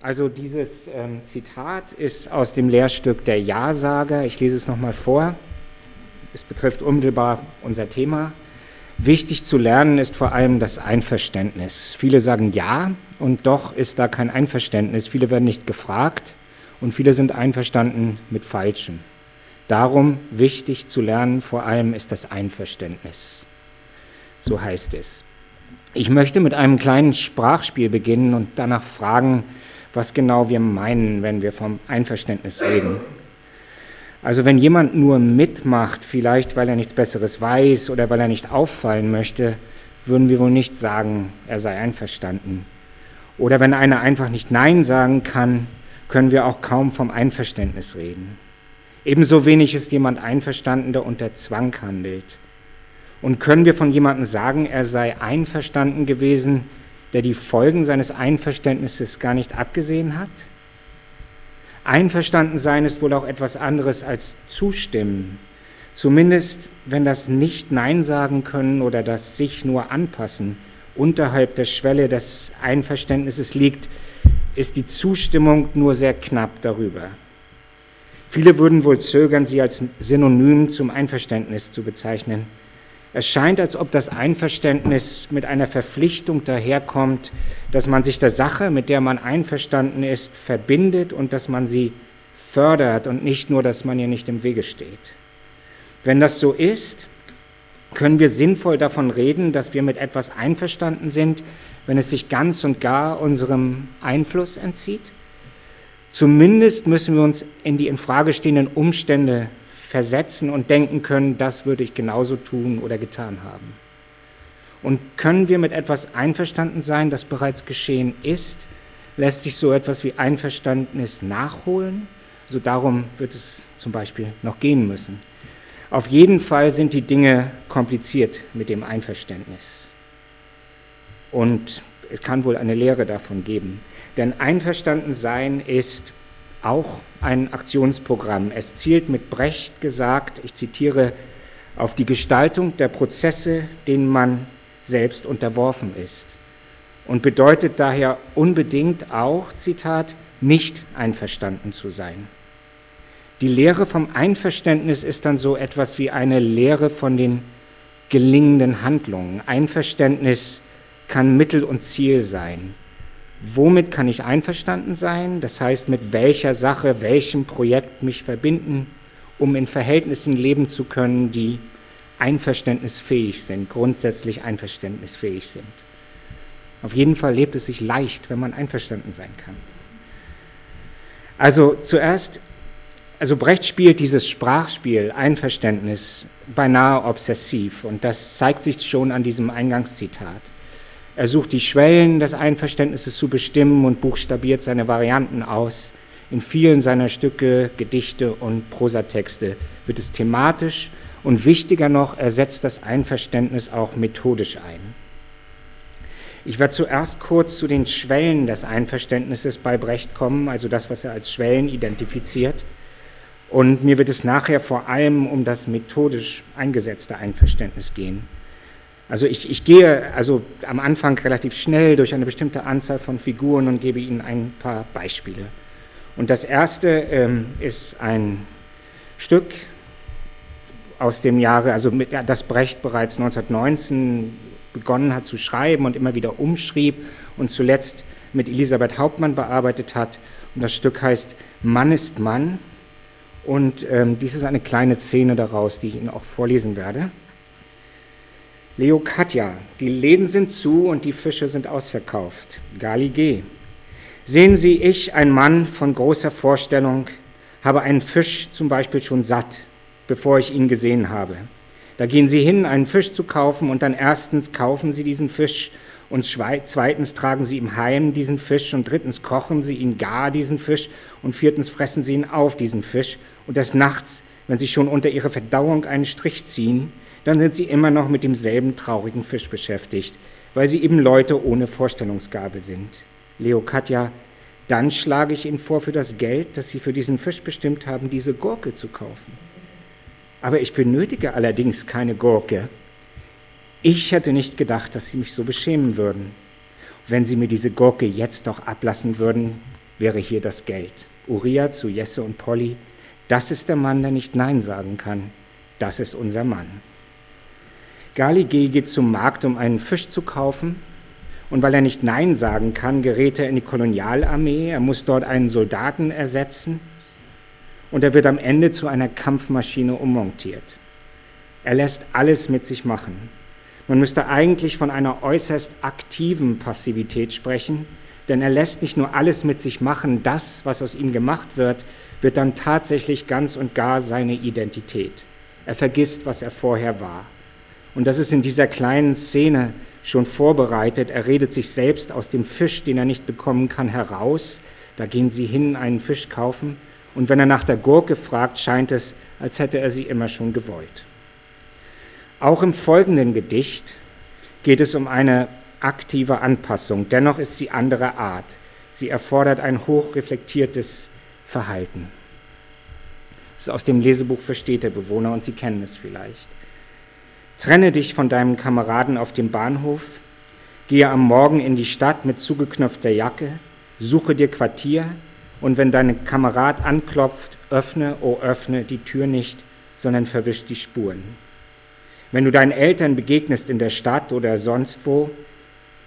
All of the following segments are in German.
Also dieses ähm, Zitat ist aus dem Lehrstück der Ja-Sager. Ich lese es nochmal vor. Es betrifft unmittelbar unser Thema. Wichtig zu lernen ist vor allem das Einverständnis. Viele sagen Ja und doch ist da kein Einverständnis. Viele werden nicht gefragt und viele sind einverstanden mit Falschem. Darum wichtig zu lernen vor allem ist das Einverständnis. So heißt es. Ich möchte mit einem kleinen Sprachspiel beginnen und danach fragen, was genau wir meinen, wenn wir vom Einverständnis reden. Also wenn jemand nur mitmacht, vielleicht weil er nichts Besseres weiß oder weil er nicht auffallen möchte, würden wir wohl nicht sagen, er sei einverstanden. Oder wenn einer einfach nicht Nein sagen kann, können wir auch kaum vom Einverständnis reden. Ebenso wenig ist jemand einverstanden, der unter Zwang handelt. Und können wir von jemandem sagen, er sei einverstanden gewesen, der die Folgen seines Einverständnisses gar nicht abgesehen hat? Einverstanden sein ist wohl auch etwas anderes als zustimmen. Zumindest wenn das nicht Nein sagen können oder das sich nur anpassen unterhalb der Schwelle des Einverständnisses liegt, ist die Zustimmung nur sehr knapp darüber. Viele würden wohl zögern, sie als Synonym zum Einverständnis zu bezeichnen. Es scheint, als ob das Einverständnis mit einer Verpflichtung daherkommt, dass man sich der Sache, mit der man einverstanden ist, verbindet und dass man sie fördert und nicht nur, dass man ihr nicht im Wege steht. Wenn das so ist, können wir sinnvoll davon reden, dass wir mit etwas einverstanden sind, wenn es sich ganz und gar unserem Einfluss entzieht? Zumindest müssen wir uns in die in Frage stehenden Umstände versetzen und denken können, das würde ich genauso tun oder getan haben. Und können wir mit etwas einverstanden sein, das bereits geschehen ist? Lässt sich so etwas wie Einverständnis nachholen? Also darum wird es zum Beispiel noch gehen müssen. Auf jeden Fall sind die Dinge kompliziert mit dem Einverständnis. Und es kann wohl eine Lehre davon geben. Denn einverstanden sein ist auch ein Aktionsprogramm. Es zielt mit Brecht gesagt, ich zitiere, auf die Gestaltung der Prozesse, denen man selbst unterworfen ist. Und bedeutet daher unbedingt auch, Zitat, nicht einverstanden zu sein. Die Lehre vom Einverständnis ist dann so etwas wie eine Lehre von den gelingenden Handlungen. Einverständnis kann Mittel und Ziel sein. Womit kann ich einverstanden sein? Das heißt, mit welcher Sache, welchem Projekt mich verbinden, um in Verhältnissen leben zu können, die einverständnisfähig sind, grundsätzlich einverständnisfähig sind. Auf jeden Fall lebt es sich leicht, wenn man einverstanden sein kann. Also zuerst, also Brecht spielt dieses Sprachspiel Einverständnis beinahe obsessiv und das zeigt sich schon an diesem Eingangszitat. Er sucht die Schwellen des Einverständnisses zu bestimmen und buchstabiert seine Varianten aus. In vielen seiner Stücke, Gedichte und Prosatexte wird es thematisch und wichtiger noch, er setzt das Einverständnis auch methodisch ein. Ich werde zuerst kurz zu den Schwellen des Einverständnisses bei Brecht kommen, also das, was er als Schwellen identifiziert. Und mir wird es nachher vor allem um das methodisch eingesetzte Einverständnis gehen. Also ich, ich gehe also am Anfang relativ schnell durch eine bestimmte Anzahl von Figuren und gebe Ihnen ein paar Beispiele. Und das erste ähm, ist ein Stück aus dem Jahre, also mit, ja, das Brecht bereits 1919 begonnen hat zu schreiben und immer wieder umschrieb und zuletzt mit Elisabeth Hauptmann bearbeitet hat. Und das Stück heißt Mann ist Mann. Und ähm, dies ist eine kleine Szene daraus, die ich Ihnen auch vorlesen werde. Leo Katja, die Läden sind zu und die Fische sind ausverkauft. Gali G. Sehen Sie, ich, ein Mann von großer Vorstellung, habe einen Fisch zum Beispiel schon satt, bevor ich ihn gesehen habe. Da gehen Sie hin, einen Fisch zu kaufen und dann erstens kaufen Sie diesen Fisch und zweitens tragen Sie ihm heim diesen Fisch und drittens kochen Sie ihn gar, diesen Fisch und viertens fressen Sie ihn auf, diesen Fisch und des Nachts, wenn Sie schon unter Ihre Verdauung einen Strich ziehen, dann sind sie immer noch mit demselben traurigen Fisch beschäftigt, weil sie eben Leute ohne Vorstellungsgabe sind. Leo Katja, dann schlage ich Ihnen vor, für das Geld, das Sie für diesen Fisch bestimmt haben, diese Gurke zu kaufen. Aber ich benötige allerdings keine Gurke. Ich hätte nicht gedacht, dass Sie mich so beschämen würden. Wenn Sie mir diese Gurke jetzt doch ablassen würden, wäre hier das Geld. Uriah zu Jesse und Polly, das ist der Mann, der nicht Nein sagen kann. Das ist unser Mann. Gali geht zum Markt, um einen Fisch zu kaufen. Und weil er nicht Nein sagen kann, gerät er in die Kolonialarmee. Er muss dort einen Soldaten ersetzen. Und er wird am Ende zu einer Kampfmaschine ummontiert. Er lässt alles mit sich machen. Man müsste eigentlich von einer äußerst aktiven Passivität sprechen, denn er lässt nicht nur alles mit sich machen, das, was aus ihm gemacht wird, wird dann tatsächlich ganz und gar seine Identität. Er vergisst, was er vorher war. Und das ist in dieser kleinen Szene schon vorbereitet. Er redet sich selbst aus dem Fisch, den er nicht bekommen kann, heraus. Da gehen sie hin, einen Fisch kaufen. Und wenn er nach der Gurke fragt, scheint es, als hätte er sie immer schon gewollt. Auch im folgenden Gedicht geht es um eine aktive Anpassung. Dennoch ist sie anderer Art. Sie erfordert ein hochreflektiertes Verhalten. Das ist aus dem Lesebuch für Städtebewohner und Sie kennen es vielleicht. Trenne dich von deinem Kameraden auf dem Bahnhof, gehe am Morgen in die Stadt mit zugeknöpfter Jacke, suche dir Quartier und wenn dein Kamerad anklopft, öffne, oh öffne die Tür nicht, sondern verwisch die Spuren. Wenn du deinen Eltern begegnest in der Stadt oder sonst wo,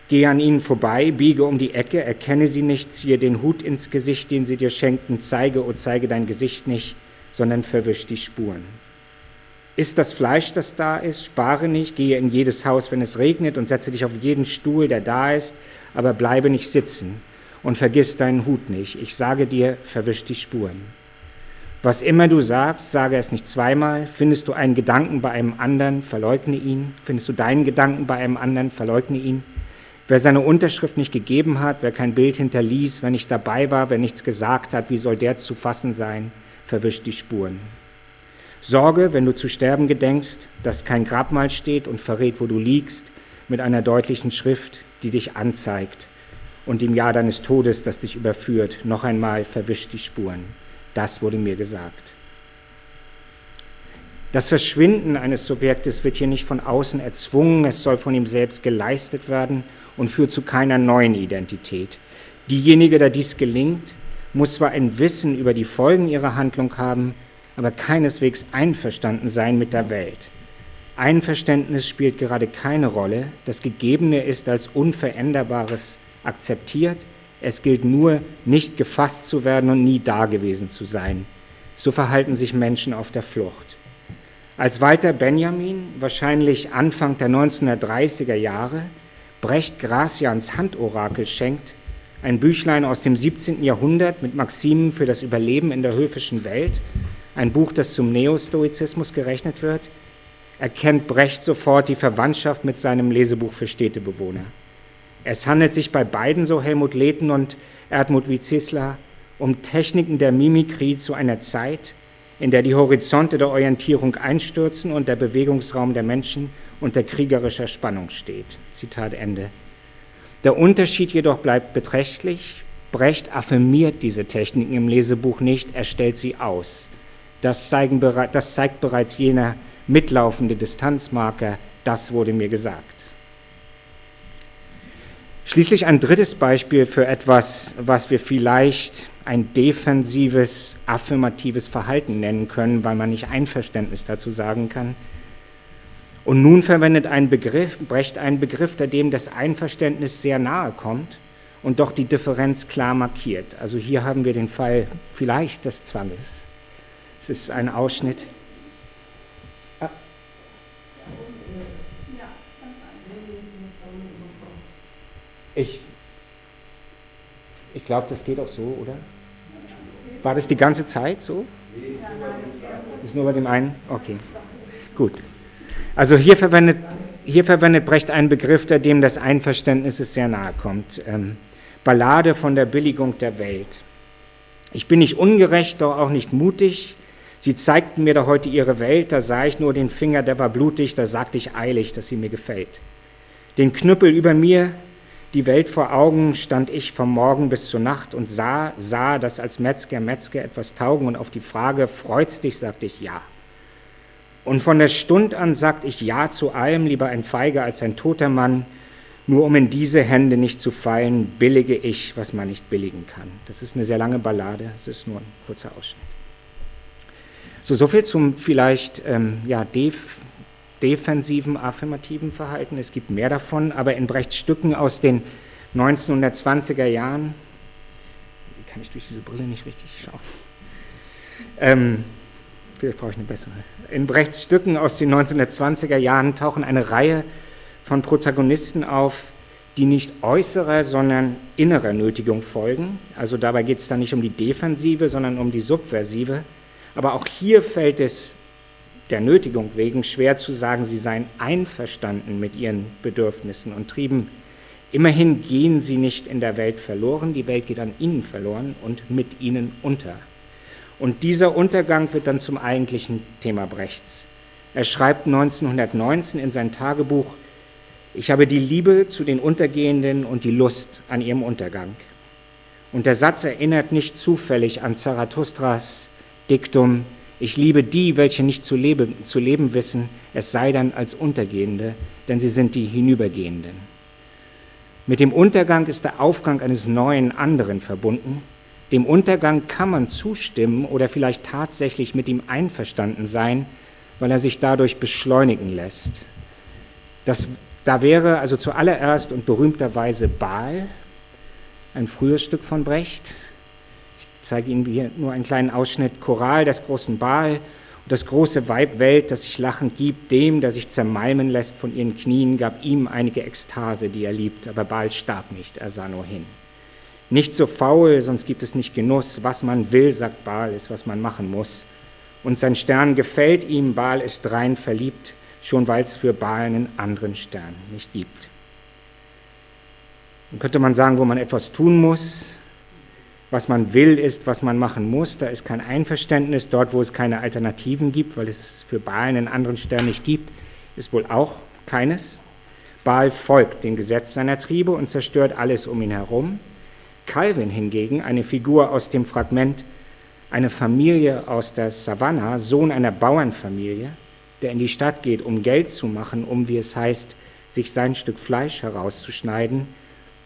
geh an ihnen vorbei, biege um die Ecke, erkenne sie nicht, ziehe den Hut ins Gesicht, den sie dir schenkten, zeige, oh zeige dein Gesicht nicht, sondern verwisch die Spuren. Ist das Fleisch, das da ist, spare nicht, gehe in jedes Haus, wenn es regnet, und setze dich auf jeden Stuhl, der da ist, aber bleibe nicht sitzen und vergiss deinen Hut nicht. Ich sage dir, verwisch die Spuren. Was immer du sagst, sage es nicht zweimal. Findest du einen Gedanken bei einem anderen, verleugne ihn. Findest du deinen Gedanken bei einem anderen, verleugne ihn. Wer seine Unterschrift nicht gegeben hat, wer kein Bild hinterließ, wer nicht dabei war, wer nichts gesagt hat, wie soll der zu fassen sein? Verwisch die Spuren. Sorge, wenn du zu sterben gedenkst, dass kein Grabmal steht und verrät, wo du liegst, mit einer deutlichen Schrift, die dich anzeigt und im Jahr deines Todes, das dich überführt, noch einmal verwisch die Spuren. Das wurde mir gesagt. Das Verschwinden eines Subjektes wird hier nicht von außen erzwungen, es soll von ihm selbst geleistet werden und führt zu keiner neuen Identität. Diejenige, der dies gelingt, muss zwar ein Wissen über die Folgen ihrer Handlung haben, aber keineswegs einverstanden sein mit der Welt. Einverständnis spielt gerade keine Rolle, das Gegebene ist als Unveränderbares akzeptiert, es gilt nur, nicht gefasst zu werden und nie dagewesen zu sein. So verhalten sich Menschen auf der Flucht. Als Walter Benjamin, wahrscheinlich Anfang der 1930er Jahre, Brecht Gracians Handorakel schenkt, ein Büchlein aus dem 17. Jahrhundert mit Maximen für das Überleben in der höfischen Welt, ein Buch, das zum Neostoizismus gerechnet wird, erkennt Brecht sofort die Verwandtschaft mit seinem Lesebuch für Städtebewohner. Es handelt sich bei beiden, so Helmut Lehten und Erdmut Wizisler, um Techniken der Mimikrie zu einer Zeit, in der die Horizonte der Orientierung einstürzen und der Bewegungsraum der Menschen unter kriegerischer Spannung steht. Zitat Ende. Der Unterschied jedoch bleibt beträchtlich. Brecht affirmiert diese Techniken im Lesebuch nicht, er stellt sie aus. Das, zeigen, das zeigt bereits jener mitlaufende Distanzmarker, das wurde mir gesagt. Schließlich ein drittes Beispiel für etwas, was wir vielleicht ein defensives, affirmatives Verhalten nennen können, weil man nicht Einverständnis dazu sagen kann. Und nun verwendet ein Begriff, Brecht einen Begriff, der dem das Einverständnis sehr nahe kommt und doch die Differenz klar markiert. Also hier haben wir den Fall vielleicht des Zwanges. Es ist ein Ausschnitt. Ah. Ich, ich glaube, das geht auch so, oder? War das die ganze Zeit so? Ist nur bei dem einen? Okay, gut. Also hier verwendet, hier verwendet Brecht einen Begriff, der dem das Einverständnis sehr nahe kommt. Ähm, Ballade von der Billigung der Welt. Ich bin nicht ungerecht, doch auch nicht mutig. Sie zeigten mir da heute ihre Welt, da sah ich nur den Finger, der war blutig, da sagte ich eilig, dass sie mir gefällt. Den Knüppel über mir, die Welt vor Augen, stand ich vom Morgen bis zur Nacht und sah, sah, dass als Metzger Metzger etwas taugen und auf die Frage, freut's dich, sagte ich ja. Und von der Stund an sagte ich ja zu allem, lieber ein Feiger als ein toter Mann, Nur um in diese Hände nicht zu fallen, billige ich, was man nicht billigen kann. Das ist eine sehr lange Ballade, es ist nur ein kurzer Ausschnitt. So, so viel zum vielleicht ähm, ja, def defensiven, affirmativen Verhalten. Es gibt mehr davon, aber in Brechts Stücken aus den 1920er Jahren, kann ich durch diese Brille nicht richtig schauen? Ähm, vielleicht brauche ich eine bessere. In Brechts Stücken aus den 1920er Jahren tauchen eine Reihe von Protagonisten auf, die nicht äußerer, sondern innerer Nötigung folgen. Also dabei geht es dann nicht um die Defensive, sondern um die Subversive. Aber auch hier fällt es der Nötigung wegen schwer zu sagen, sie seien einverstanden mit ihren Bedürfnissen und Trieben. Immerhin gehen sie nicht in der Welt verloren, die Welt geht an ihnen verloren und mit ihnen unter. Und dieser Untergang wird dann zum eigentlichen Thema Brechts. Er schreibt 1919 in sein Tagebuch, ich habe die Liebe zu den Untergehenden und die Lust an ihrem Untergang. Und der Satz erinnert nicht zufällig an Zarathustras Diktum, ich liebe die, welche nicht zu leben, zu leben wissen, es sei dann als Untergehende, denn sie sind die Hinübergehenden. Mit dem Untergang ist der Aufgang eines neuen anderen verbunden. Dem Untergang kann man zustimmen oder vielleicht tatsächlich mit ihm einverstanden sein, weil er sich dadurch beschleunigen lässt. Das, da wäre also zuallererst und berühmterweise Baal, ein frühes Stück von Brecht, zeige Ihnen hier nur einen kleinen Ausschnitt. Choral des großen Baal und das große Weib Welt, das sich lachend gibt, dem, der sich zermalmen lässt von ihren Knien, gab ihm einige Ekstase, die er liebt, aber Baal starb nicht, er sah nur hin. Nicht so faul, sonst gibt es nicht Genuss. Was man will, sagt Baal, ist, was man machen muss. Und sein Stern gefällt ihm, Baal ist rein verliebt, schon weil es für Baal einen anderen Stern nicht gibt. Dann könnte man sagen, wo man etwas tun muss, was man will, ist, was man machen muss. Da ist kein Einverständnis. Dort, wo es keine Alternativen gibt, weil es für Baal einen anderen Stern nicht gibt, ist wohl auch keines. Baal folgt dem Gesetz seiner Triebe und zerstört alles um ihn herum. Calvin hingegen, eine Figur aus dem Fragment, eine Familie aus der Savanna, Sohn einer Bauernfamilie, der in die Stadt geht, um Geld zu machen, um, wie es heißt, sich sein Stück Fleisch herauszuschneiden,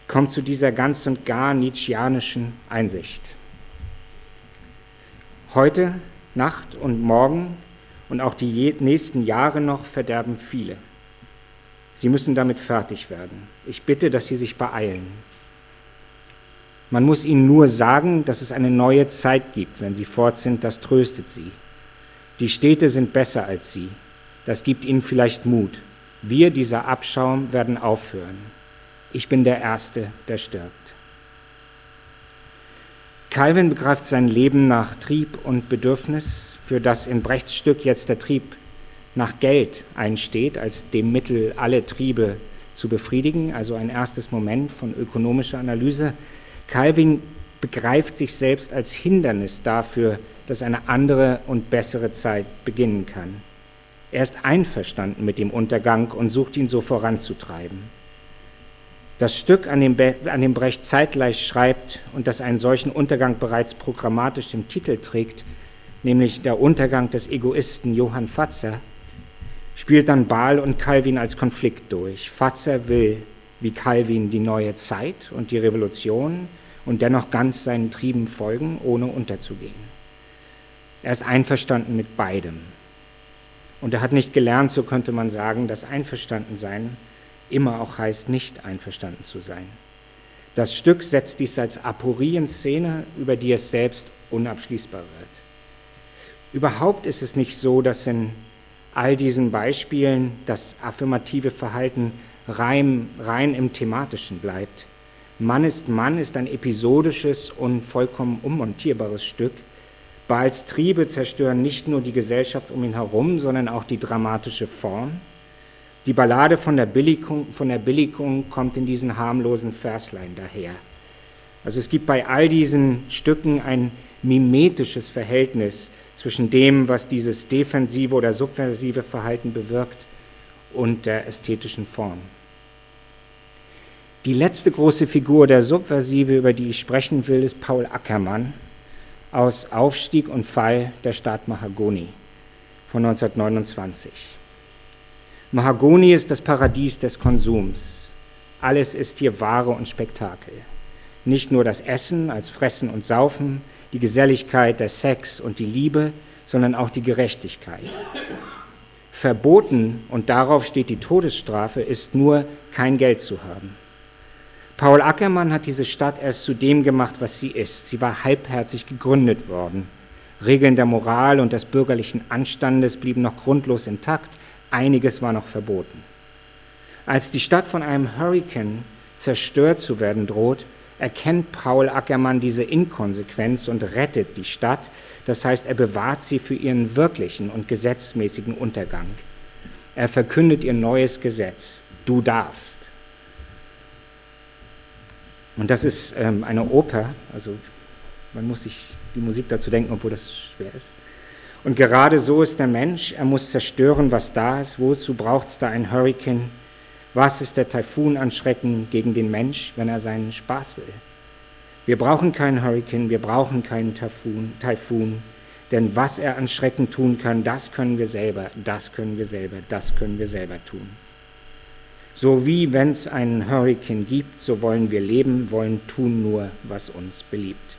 kommt zu dieser ganz und gar nietzscheanischen Einsicht. Heute, Nacht und Morgen und auch die nächsten Jahre noch verderben viele. Sie müssen damit fertig werden. Ich bitte, dass Sie sich beeilen. Man muss ihnen nur sagen, dass es eine neue Zeit gibt. Wenn sie fort sind, das tröstet sie. Die Städte sind besser als sie. Das gibt ihnen vielleicht Mut. Wir, dieser Abschaum, werden aufhören ich bin der Erste, der stirbt. Calvin begreift sein Leben nach Trieb und Bedürfnis, für das in Brechts Stück jetzt der Trieb nach Geld einsteht, als dem Mittel, alle Triebe zu befriedigen, also ein erstes Moment von ökonomischer Analyse. Calvin begreift sich selbst als Hindernis dafür, dass eine andere und bessere Zeit beginnen kann. Er ist einverstanden mit dem Untergang und sucht ihn so voranzutreiben. Das Stück, an dem, an dem Brecht zeitgleich schreibt und das einen solchen Untergang bereits programmatisch im Titel trägt, nämlich der Untergang des Egoisten Johann Fatzer, spielt dann Baal und Calvin als Konflikt durch. Fatzer will, wie Calvin, die neue Zeit und die Revolution und dennoch ganz seinen Trieben folgen, ohne unterzugehen. Er ist einverstanden mit beidem. Und er hat nicht gelernt, so könnte man sagen, das Einverstandensein immer auch heißt, nicht einverstanden zu sein. Das Stück setzt dies als Aporie in Szene, über die es selbst unabschließbar wird. Überhaupt ist es nicht so, dass in all diesen Beispielen das affirmative Verhalten rein, rein im Thematischen bleibt. Mann ist Mann ist ein episodisches und vollkommen unmontierbares Stück. Baals Triebe zerstören nicht nur die Gesellschaft um ihn herum, sondern auch die dramatische Form. Die Ballade von der, Billigung, von der Billigung kommt in diesen harmlosen Verslein daher. Also es gibt bei all diesen Stücken ein mimetisches Verhältnis zwischen dem, was dieses defensive oder subversive Verhalten bewirkt und der ästhetischen Form. Die letzte große Figur der Subversive, über die ich sprechen will, ist Paul Ackermann aus Aufstieg und Fall der Stadt Mahagoni von 1929. Mahagoni ist das Paradies des Konsums. Alles ist hier Ware und Spektakel. Nicht nur das Essen als Fressen und Saufen, die Geselligkeit, der Sex und die Liebe, sondern auch die Gerechtigkeit. Verboten, und darauf steht die Todesstrafe, ist nur kein Geld zu haben. Paul Ackermann hat diese Stadt erst zu dem gemacht, was sie ist. Sie war halbherzig gegründet worden. Regeln der Moral und des bürgerlichen Anstandes blieben noch grundlos intakt, einiges war noch verboten. Als die Stadt von einem Hurrikan zerstört zu werden droht, erkennt Paul Ackermann diese Inkonsequenz und rettet die Stadt, das heißt, er bewahrt sie für ihren wirklichen und gesetzmäßigen Untergang. Er verkündet ihr neues Gesetz. Du darfst. Und das ist ähm, eine Oper, also man muss sich die Musik dazu denken, obwohl das schwer ist. Und gerade so ist der Mensch, er muss zerstören, was da ist. Wozu braucht es da ein Hurrikan? Was ist der Taifun an Schrecken gegen den Mensch, wenn er seinen Spaß will? Wir brauchen keinen Hurrikan, wir brauchen keinen Taifun, Taifun, denn was er an Schrecken tun kann, das können wir selber, das können wir selber, das können wir selber tun. So wie wenn es einen Hurrikan gibt, so wollen wir leben, wollen tun nur, was uns beliebt.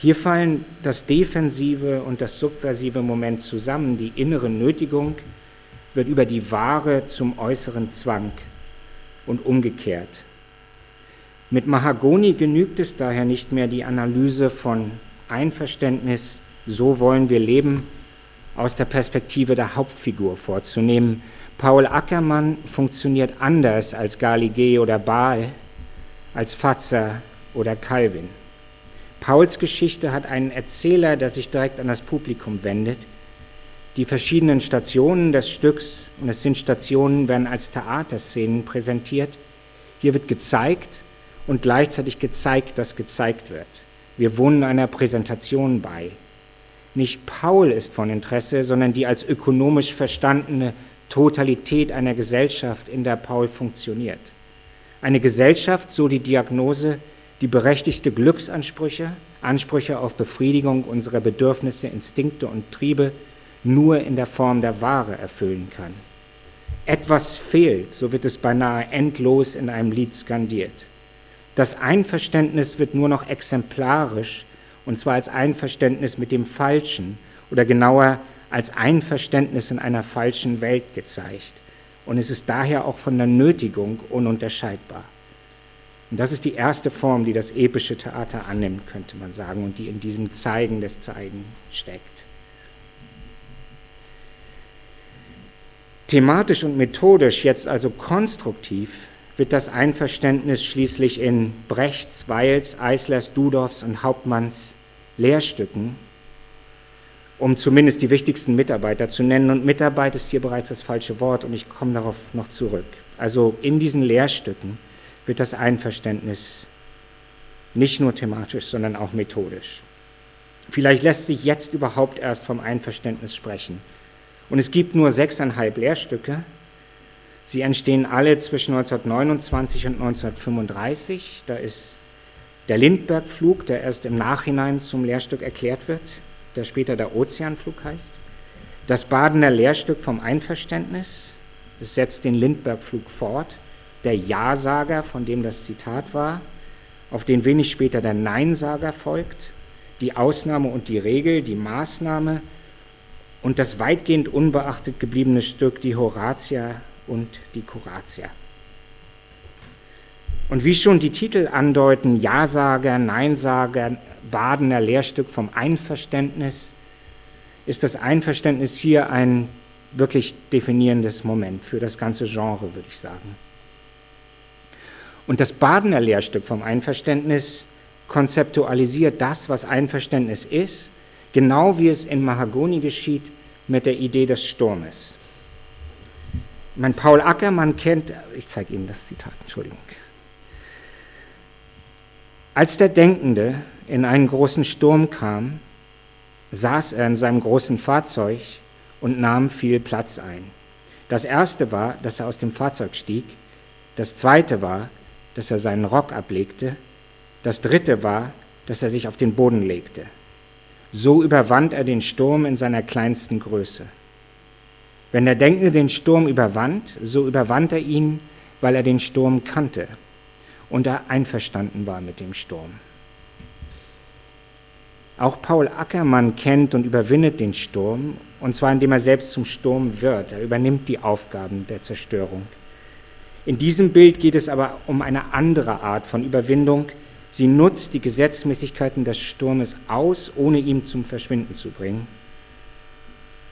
Hier fallen das defensive und das subversive Moment zusammen. Die innere Nötigung wird über die Ware zum äußeren Zwang und umgekehrt. Mit Mahagoni genügt es daher nicht mehr die Analyse von Einverständnis, so wollen wir leben, aus der Perspektive der Hauptfigur vorzunehmen. Paul Ackermann funktioniert anders als Galigé oder Baal, als Fatzer oder Calvin. Pauls Geschichte hat einen Erzähler, der sich direkt an das Publikum wendet. Die verschiedenen Stationen des Stücks, und es sind Stationen, werden als Theaterszenen präsentiert. Hier wird gezeigt, und gleichzeitig gezeigt, dass gezeigt wird. Wir wohnen einer Präsentation bei. Nicht Paul ist von Interesse, sondern die als ökonomisch verstandene Totalität einer Gesellschaft, in der Paul funktioniert. Eine Gesellschaft, so die Diagnose, die berechtigte Glücksansprüche, Ansprüche auf Befriedigung unserer Bedürfnisse, Instinkte und Triebe nur in der Form der Ware erfüllen kann. Etwas fehlt, so wird es beinahe endlos in einem Lied skandiert. Das Einverständnis wird nur noch exemplarisch, und zwar als Einverständnis mit dem Falschen oder genauer als Einverständnis in einer falschen Welt gezeigt. Und es ist daher auch von der Nötigung ununterscheidbar. Und das ist die erste Form, die das epische Theater annimmt, könnte man sagen, und die in diesem Zeigen des Zeigen steckt. Thematisch und methodisch, jetzt also konstruktiv, wird das Einverständnis schließlich in Brechts, Weils, Eislers, Dudorfs und Hauptmanns Lehrstücken, um zumindest die wichtigsten Mitarbeiter zu nennen. Und Mitarbeit ist hier bereits das falsche Wort und ich komme darauf noch zurück. Also in diesen Lehrstücken wird das Einverständnis nicht nur thematisch, sondern auch methodisch. Vielleicht lässt sich jetzt überhaupt erst vom Einverständnis sprechen. Und es gibt nur sechseinhalb Lehrstücke, Sie entstehen alle zwischen 1929 und 1935. Da ist der Lindbergh-Flug, der erst im Nachhinein zum Lehrstück erklärt wird, der später der Ozeanflug heißt. Das Badener Lehrstück vom Einverständnis, es setzt den Lindbergh-Flug fort. Der Ja-Sager, von dem das Zitat war, auf den wenig später der Nein-Sager folgt. Die Ausnahme und die Regel, die Maßnahme und das weitgehend unbeachtet gebliebene Stück, die Horatia und die Kuratia. Und wie schon die Titel andeuten, Ja-Sager, Nein-Sager, Badener Lehrstück vom Einverständnis, ist das Einverständnis hier ein wirklich definierendes Moment für das ganze Genre, würde ich sagen. Und das Badener Lehrstück vom Einverständnis konzeptualisiert das, was Einverständnis ist, genau wie es in Mahagoni geschieht mit der Idee des Sturmes. Mein Paul Ackermann kennt, ich zeige Ihnen das Zitat, Entschuldigung. Als der Denkende in einen großen Sturm kam, saß er in seinem großen Fahrzeug und nahm viel Platz ein. Das erste war, dass er aus dem Fahrzeug stieg. Das zweite war, dass er seinen Rock ablegte. Das dritte war, dass er sich auf den Boden legte. So überwand er den Sturm in seiner kleinsten Größe. Wenn der Denkende den Sturm überwand, so überwand er ihn, weil er den Sturm kannte und er einverstanden war mit dem Sturm. Auch Paul Ackermann kennt und überwindet den Sturm, und zwar indem er selbst zum Sturm wird. Er übernimmt die Aufgaben der Zerstörung. In diesem Bild geht es aber um eine andere Art von Überwindung. Sie nutzt die Gesetzmäßigkeiten des Sturmes aus, ohne ihn zum Verschwinden zu bringen.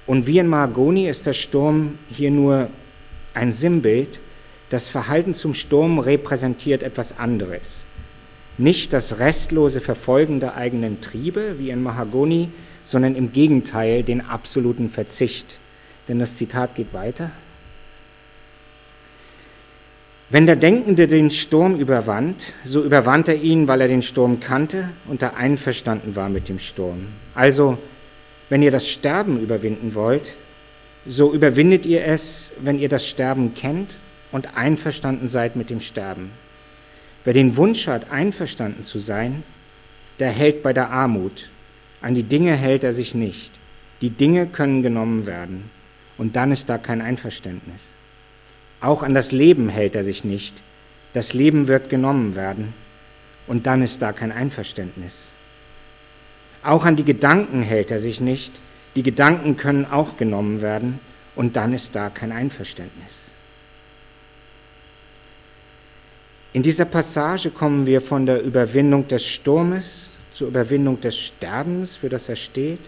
Und wie in Margoni ist der Sturm hier nur ein Sinnbild. Das Verhalten zum Sturm repräsentiert etwas anderes. Nicht das restlose Verfolgen der eigenen Triebe, wie in Mahagoni, sondern im Gegenteil den absoluten Verzicht. Denn das Zitat geht weiter. Wenn der Denkende den Sturm überwand, so überwand er ihn, weil er den Sturm kannte und er einverstanden war mit dem Sturm. Also, wenn ihr das Sterben überwinden wollt, so überwindet ihr es, wenn ihr das Sterben kennt und einverstanden seid mit dem Sterben. Wer den Wunsch hat, einverstanden zu sein, der hält bei der Armut. An die Dinge hält er sich nicht. Die Dinge können genommen werden und dann ist da kein Einverständnis. Auch an das Leben hält er sich nicht. Das Leben wird genommen werden und dann ist da kein Einverständnis. Auch an die Gedanken hält er sich nicht. Die Gedanken können auch genommen werden und dann ist da kein Einverständnis. In dieser Passage kommen wir von der Überwindung des Sturmes zur Überwindung des Sterbens, für das er steht,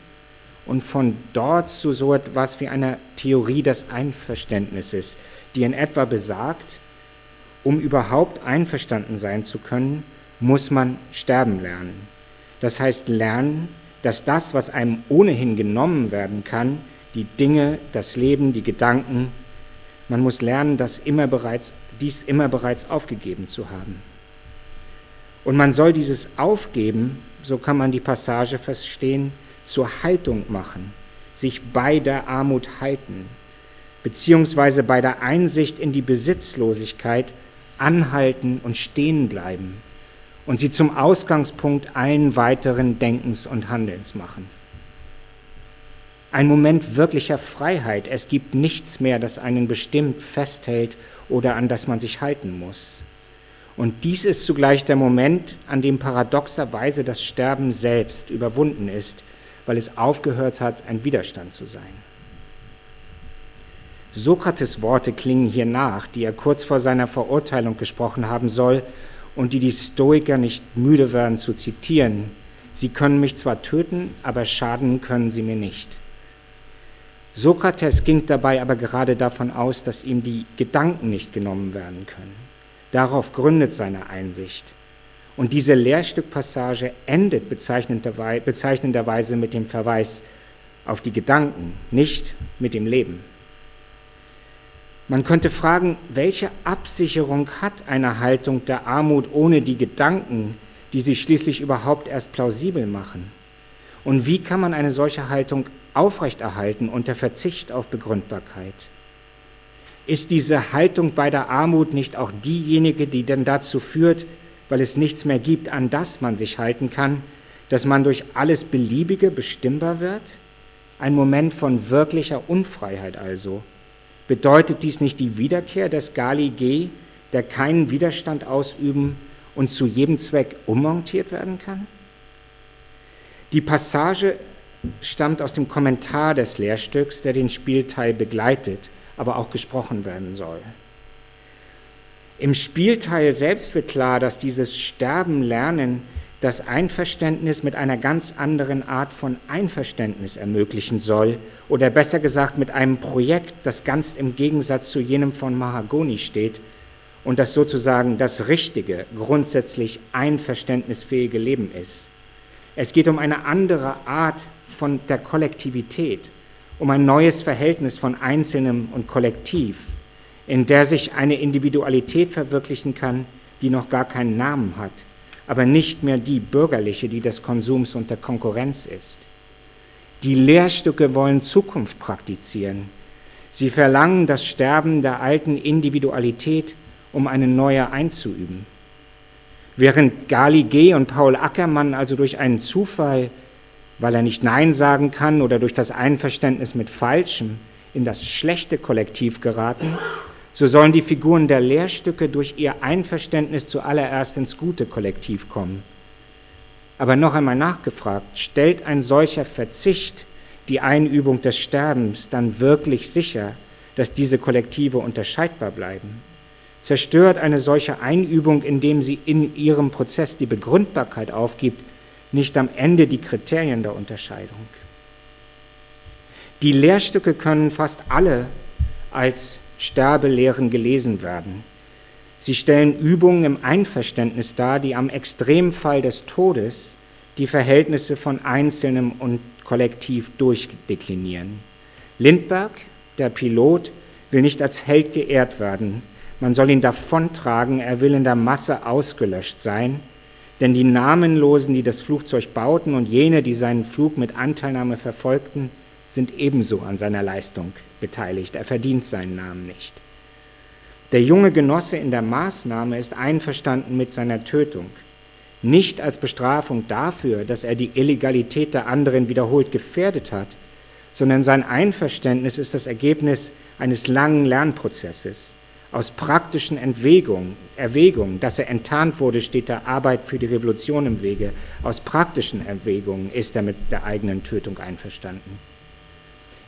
und von dort zu so etwas wie einer Theorie des Einverständnisses, die in etwa besagt, um überhaupt einverstanden sein zu können, muss man sterben lernen. Das heißt lernen, dass das, was einem ohnehin genommen werden kann, die Dinge, das Leben, die Gedanken, man muss lernen, dass immer bereits dies immer bereits aufgegeben zu haben. Und man soll dieses Aufgeben, so kann man die Passage verstehen, zur Haltung machen, sich bei der Armut halten, beziehungsweise bei der Einsicht in die Besitzlosigkeit anhalten und stehen bleiben und sie zum Ausgangspunkt allen weiteren Denkens und Handelns machen. Ein Moment wirklicher Freiheit. Es gibt nichts mehr, das einen bestimmt festhält oder an das man sich halten muss. Und dies ist zugleich der Moment, an dem paradoxerweise das Sterben selbst überwunden ist, weil es aufgehört hat, ein Widerstand zu sein. Sokrates Worte klingen hier nach, die er kurz vor seiner Verurteilung gesprochen haben soll und die die Stoiker nicht müde werden zu zitieren. Sie können mich zwar töten, aber schaden können sie mir nicht. Sokrates ging dabei aber gerade davon aus, dass ihm die Gedanken nicht genommen werden können. Darauf gründet seine Einsicht. Und diese Lehrstückpassage endet bezeichnenderweise mit dem Verweis auf die Gedanken, nicht mit dem Leben. Man könnte fragen, welche Absicherung hat eine Haltung der Armut ohne die Gedanken, die sie schließlich überhaupt erst plausibel machen? Und wie kann man eine solche Haltung aufrechterhalten unter Verzicht auf Begründbarkeit? Ist diese Haltung bei der Armut nicht auch diejenige, die denn dazu führt, weil es nichts mehr gibt, an das man sich halten kann, dass man durch alles Beliebige bestimmbar wird? Ein Moment von wirklicher Unfreiheit also. Bedeutet dies nicht die Wiederkehr des Gali G, der keinen Widerstand ausüben und zu jedem Zweck ummontiert werden kann? Die Passage stammt aus dem Kommentar des Lehrstücks, der den Spielteil begleitet, aber auch gesprochen werden soll. Im Spielteil selbst wird klar, dass dieses Sterben lernen das Einverständnis mit einer ganz anderen Art von Einverständnis ermöglichen soll, oder besser gesagt mit einem Projekt, das ganz im Gegensatz zu jenem von Mahagoni steht und das sozusagen das richtige, grundsätzlich einverständnisfähige Leben ist. Es geht um eine andere Art von der Kollektivität, um ein neues Verhältnis von Einzelnem und Kollektiv, in der sich eine Individualität verwirklichen kann, die noch gar keinen Namen hat, aber nicht mehr die bürgerliche, die des Konsums und der Konkurrenz ist. Die Lehrstücke wollen Zukunft praktizieren. Sie verlangen das Sterben der alten Individualität, um eine neue einzuüben. Während Gali G. und Paul Ackermann also durch einen Zufall, weil er nicht Nein sagen kann oder durch das Einverständnis mit Falschem, in das schlechte Kollektiv geraten, so sollen die Figuren der Lehrstücke durch ihr Einverständnis zuallererst ins gute Kollektiv kommen. Aber noch einmal nachgefragt, stellt ein solcher Verzicht die Einübung des Sterbens dann wirklich sicher, dass diese Kollektive unterscheidbar bleiben? Zerstört eine solche Einübung, indem sie in ihrem Prozess die Begründbarkeit aufgibt, nicht am Ende die Kriterien der Unterscheidung? Die Lehrstücke können fast alle als Sterbelehren gelesen werden. Sie stellen Übungen im Einverständnis dar, die am Extremfall des Todes die Verhältnisse von Einzelnem und Kollektiv durchdeklinieren. Lindbergh, der Pilot, will nicht als Held geehrt werden. Man soll ihn davontragen, er will in der Masse ausgelöscht sein, denn die Namenlosen, die das Flugzeug bauten und jene, die seinen Flug mit Anteilnahme verfolgten, sind ebenso an seiner Leistung beteiligt. Er verdient seinen Namen nicht. Der junge Genosse in der Maßnahme ist einverstanden mit seiner Tötung, nicht als Bestrafung dafür, dass er die Illegalität der anderen wiederholt gefährdet hat, sondern sein Einverständnis ist das Ergebnis eines langen Lernprozesses. Aus praktischen Entwägungen, Erwägungen, dass er enttarnt wurde, steht der Arbeit für die Revolution im Wege. Aus praktischen Erwägungen ist er mit der eigenen Tötung einverstanden.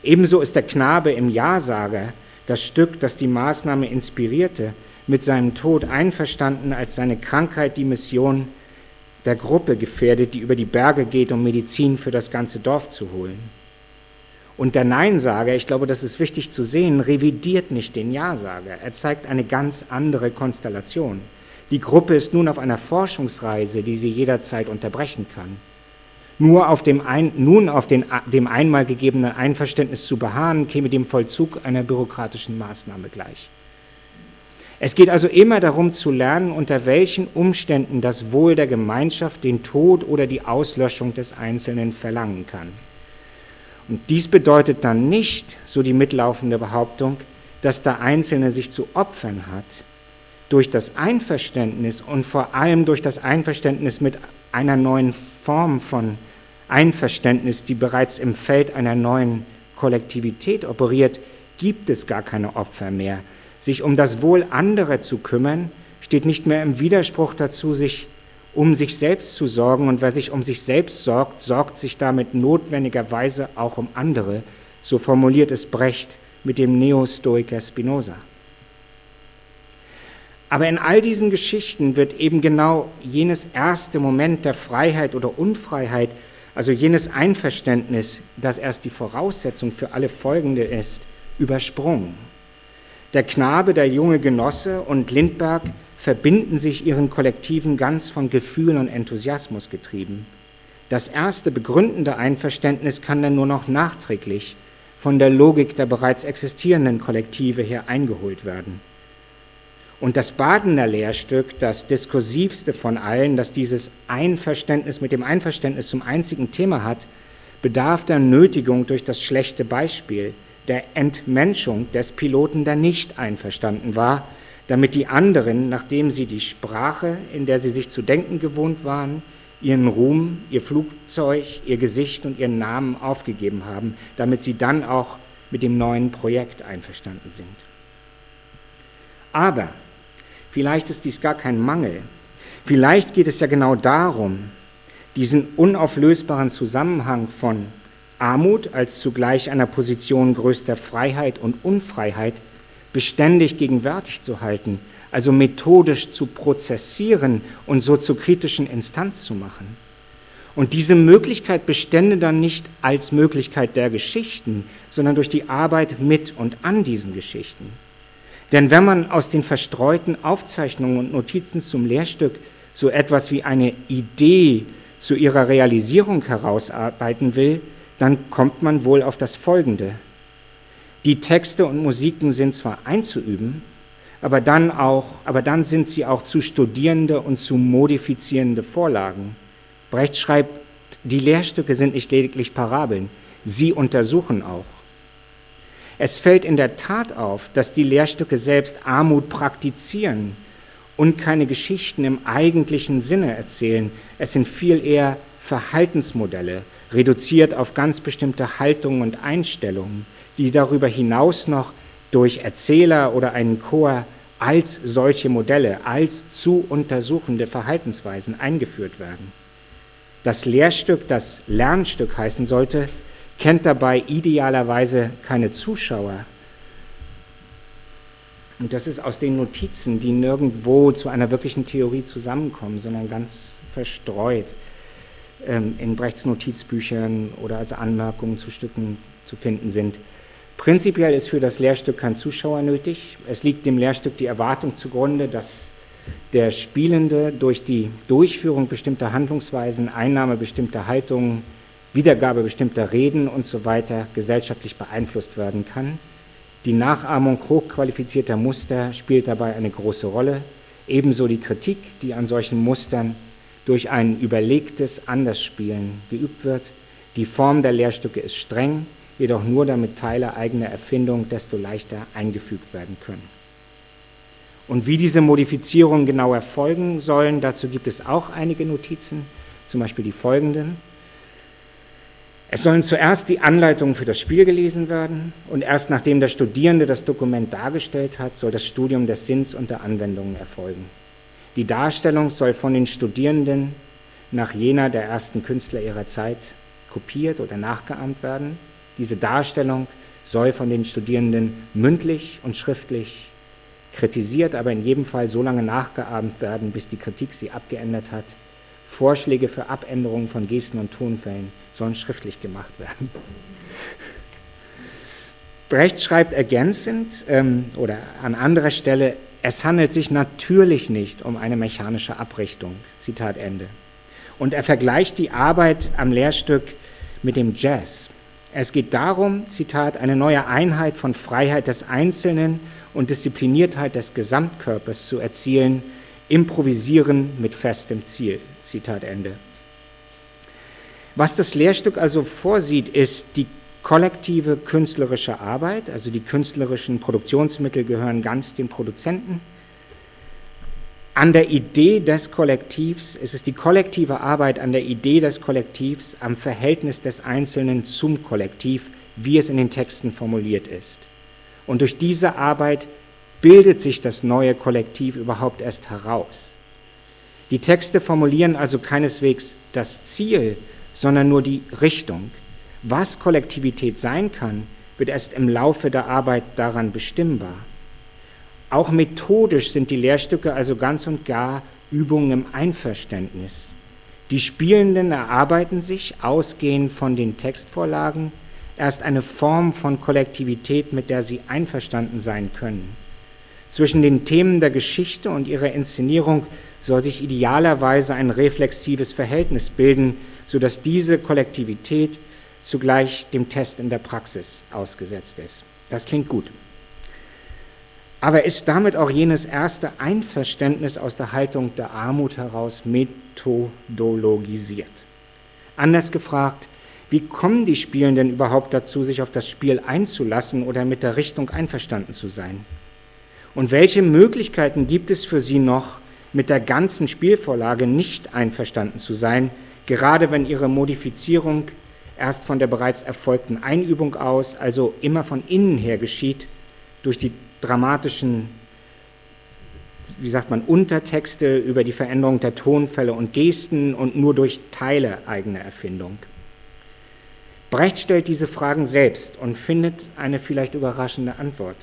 Ebenso ist der Knabe im Ja-Sager, das Stück, das die Maßnahme inspirierte, mit seinem Tod einverstanden, als seine Krankheit die Mission der Gruppe gefährdet, die über die Berge geht, um Medizin für das ganze Dorf zu holen. Und der Neinsager, ich glaube, das ist wichtig zu sehen, revidiert nicht den Ja-Sager. Er zeigt eine ganz andere Konstellation. Die Gruppe ist nun auf einer Forschungsreise, die sie jederzeit unterbrechen kann. Nur auf dem ein, nun auf den, dem einmal gegebenen Einverständnis zu beharren, käme dem Vollzug einer bürokratischen Maßnahme gleich. Es geht also immer darum zu lernen, unter welchen Umständen das Wohl der Gemeinschaft den Tod oder die Auslöschung des Einzelnen verlangen kann. Und dies bedeutet dann nicht, so die mitlaufende Behauptung, dass der Einzelne sich zu opfern hat. Durch das Einverständnis und vor allem durch das Einverständnis mit einer neuen Form von Einverständnis, die bereits im Feld einer neuen Kollektivität operiert, gibt es gar keine Opfer mehr. Sich um das Wohl anderer zu kümmern, steht nicht mehr im Widerspruch dazu, sich um sich selbst zu sorgen. Und wer sich um sich selbst sorgt, sorgt sich damit notwendigerweise auch um andere. So formuliert es Brecht mit dem Neostoiker Spinoza. Aber in all diesen Geschichten wird eben genau jenes erste Moment der Freiheit oder Unfreiheit also jenes Einverständnis, das erst die Voraussetzung für alle folgende ist, übersprungen. Der Knabe, der junge Genosse und Lindberg verbinden sich ihren Kollektiven ganz von Gefühlen und Enthusiasmus getrieben. Das erste begründende Einverständnis kann dann nur noch nachträglich von der Logik der bereits existierenden Kollektive her eingeholt werden. Und das Badener Lehrstück, das diskursivste von allen, das dieses Einverständnis mit dem Einverständnis zum einzigen Thema hat, bedarf der Nötigung durch das schlechte Beispiel, der Entmenschung des Piloten, der nicht einverstanden war, damit die anderen, nachdem sie die Sprache, in der sie sich zu denken gewohnt waren, ihren Ruhm, ihr Flugzeug, ihr Gesicht und ihren Namen aufgegeben haben, damit sie dann auch mit dem neuen Projekt einverstanden sind. Aber Vielleicht ist dies gar kein Mangel. Vielleicht geht es ja genau darum, diesen unauflösbaren Zusammenhang von Armut als zugleich einer Position größter Freiheit und Unfreiheit beständig gegenwärtig zu halten, also methodisch zu prozessieren und so zur kritischen Instanz zu machen. Und diese Möglichkeit bestände dann nicht als Möglichkeit der Geschichten, sondern durch die Arbeit mit und an diesen Geschichten. Denn wenn man aus den verstreuten Aufzeichnungen und Notizen zum Lehrstück so etwas wie eine Idee zu ihrer Realisierung herausarbeiten will, dann kommt man wohl auf das Folgende. Die Texte und Musiken sind zwar einzuüben, aber dann, auch, aber dann sind sie auch zu studierende und zu modifizierende Vorlagen. Brecht schreibt, die Lehrstücke sind nicht lediglich Parabeln, sie untersuchen auch. Es fällt in der Tat auf, dass die Lehrstücke selbst Armut praktizieren und keine Geschichten im eigentlichen Sinne erzählen. Es sind viel eher Verhaltensmodelle, reduziert auf ganz bestimmte Haltungen und Einstellungen, die darüber hinaus noch durch Erzähler oder einen Chor als solche Modelle, als zu untersuchende Verhaltensweisen eingeführt werden. Das Lehrstück, das Lernstück heißen sollte, kennt dabei idealerweise keine Zuschauer. Und das ist aus den Notizen, die nirgendwo zu einer wirklichen Theorie zusammenkommen, sondern ganz verstreut ähm, in Brechts Notizbüchern oder als Anmerkungen zu Stücken zu finden sind. Prinzipiell ist für das Lehrstück kein Zuschauer nötig. Es liegt dem Lehrstück die Erwartung zugrunde, dass der Spielende durch die Durchführung bestimmter Handlungsweisen, Einnahme bestimmter Haltungen, Wiedergabe bestimmter Reden und so weiter gesellschaftlich beeinflusst werden kann. Die Nachahmung hochqualifizierter Muster spielt dabei eine große Rolle, ebenso die Kritik, die an solchen Mustern durch ein überlegtes Andersspielen geübt wird. Die Form der Lehrstücke ist streng, jedoch nur damit Teile eigener Erfindung desto leichter eingefügt werden können. Und wie diese Modifizierungen genau erfolgen sollen, dazu gibt es auch einige Notizen, zum Beispiel die folgenden. Es sollen zuerst die Anleitungen für das Spiel gelesen werden und erst nachdem der Studierende das Dokument dargestellt hat, soll das Studium des Sinns und der Anwendungen erfolgen. Die Darstellung soll von den Studierenden nach jener der ersten Künstler ihrer Zeit kopiert oder nachgeahmt werden diese Darstellung soll von den Studierenden mündlich und schriftlich kritisiert, aber in jedem Fall so lange nachgeahmt werden, bis die Kritik sie abgeändert hat. Vorschläge für Abänderungen von Gesten und Tonfällen sollen schriftlich gemacht werden. Brecht schreibt ergänzend ähm, oder an anderer Stelle, es handelt sich natürlich nicht um eine mechanische Abrichtung. Zitat Ende. Und er vergleicht die Arbeit am Lehrstück mit dem Jazz. Es geht darum, Zitat, eine neue Einheit von Freiheit des Einzelnen und Diszipliniertheit des Gesamtkörpers zu erzielen, improvisieren mit festem Ziel. Zitat Ende. Was das Lehrstück also vorsieht, ist die kollektive künstlerische Arbeit, also die künstlerischen Produktionsmittel gehören ganz den Produzenten an der Idee des Kollektivs, es ist die kollektive Arbeit an der Idee des Kollektivs, am Verhältnis des Einzelnen zum Kollektiv, wie es in den Texten formuliert ist. Und durch diese Arbeit bildet sich das neue Kollektiv überhaupt erst heraus. Die Texte formulieren also keineswegs das Ziel, sondern nur die Richtung. Was Kollektivität sein kann, wird erst im Laufe der Arbeit daran bestimmbar. Auch methodisch sind die Lehrstücke also ganz und gar Übungen im Einverständnis. Die Spielenden erarbeiten sich, ausgehend von den Textvorlagen, erst eine Form von Kollektivität, mit der sie einverstanden sein können. Zwischen den Themen der Geschichte und ihrer Inszenierung soll sich idealerweise ein reflexives Verhältnis bilden, sodass diese Kollektivität zugleich dem Test in der Praxis ausgesetzt ist. Das klingt gut aber ist damit auch jenes erste Einverständnis aus der Haltung der Armut heraus methodologisiert. Anders gefragt, wie kommen die Spielenden überhaupt dazu, sich auf das Spiel einzulassen oder mit der Richtung einverstanden zu sein? Und welche Möglichkeiten gibt es für sie noch, mit der ganzen Spielvorlage nicht einverstanden zu sein, gerade wenn ihre Modifizierung erst von der bereits erfolgten Einübung aus, also immer von innen her geschieht, durch die dramatischen, wie sagt man, Untertexte über die Veränderung der Tonfälle und Gesten und nur durch Teile eigener Erfindung. Brecht stellt diese Fragen selbst und findet eine vielleicht überraschende Antwort.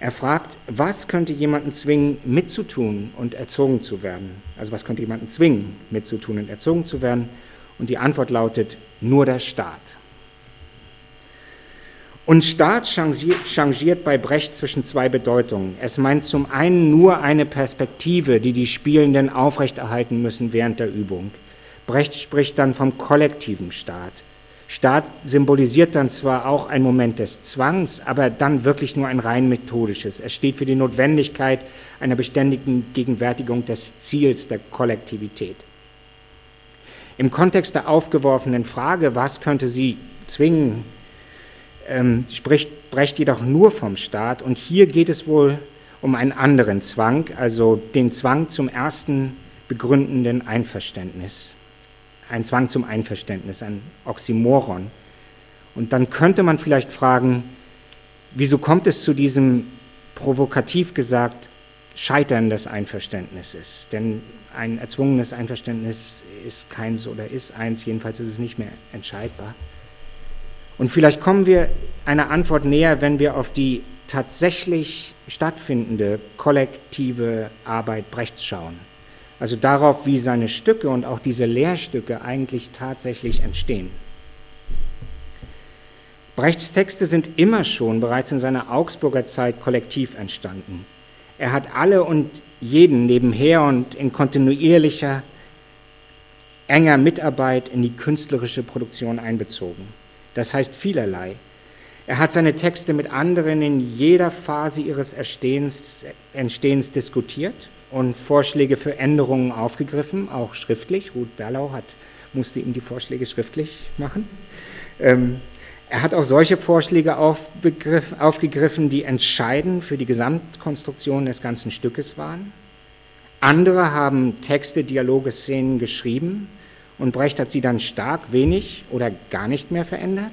Er fragt, was könnte jemanden zwingen, mitzutun und erzogen zu werden? Also was könnte jemanden zwingen, mitzutun und erzogen zu werden? Und die Antwort lautet, nur der Staat. Und Staat changiert bei Brecht zwischen zwei Bedeutungen. Es meint zum einen nur eine Perspektive, die die Spielenden aufrechterhalten müssen während der Übung. Brecht spricht dann vom kollektiven Staat. Staat symbolisiert dann zwar auch ein Moment des Zwangs, aber dann wirklich nur ein rein methodisches. Es steht für die Notwendigkeit einer beständigen Gegenwärtigung des Ziels der Kollektivität. Im Kontext der aufgeworfenen Frage, was könnte sie zwingen, ähm, spricht Brecht jedoch nur vom Staat und hier geht es wohl um einen anderen Zwang, also den Zwang zum ersten begründenden Einverständnis. Ein Zwang zum Einverständnis, ein Oxymoron. Und dann könnte man vielleicht fragen, wieso kommt es zu diesem provokativ gesagt Scheitern des Einverständnisses? Denn ein erzwungenes Einverständnis ist keins oder ist eins, jedenfalls ist es nicht mehr entscheidbar. Und vielleicht kommen wir einer Antwort näher, wenn wir auf die tatsächlich stattfindende kollektive Arbeit Brechts schauen. Also darauf, wie seine Stücke und auch diese Lehrstücke eigentlich tatsächlich entstehen. Brechts Texte sind immer schon bereits in seiner Augsburger Zeit kollektiv entstanden. Er hat alle und jeden nebenher und in kontinuierlicher, enger Mitarbeit in die künstlerische Produktion einbezogen. Das heißt vielerlei. Er hat seine Texte mit anderen in jeder Phase ihres Entstehens, Entstehens diskutiert und Vorschläge für Änderungen aufgegriffen, auch schriftlich. Ruth Berlau hat, musste ihm die Vorschläge schriftlich machen. Ähm, er hat auch solche Vorschläge aufgegriffen, die entscheidend für die Gesamtkonstruktion des ganzen Stückes waren. Andere haben Texte, Dialoge, Szenen geschrieben und Brecht hat sie dann stark, wenig oder gar nicht mehr verändert.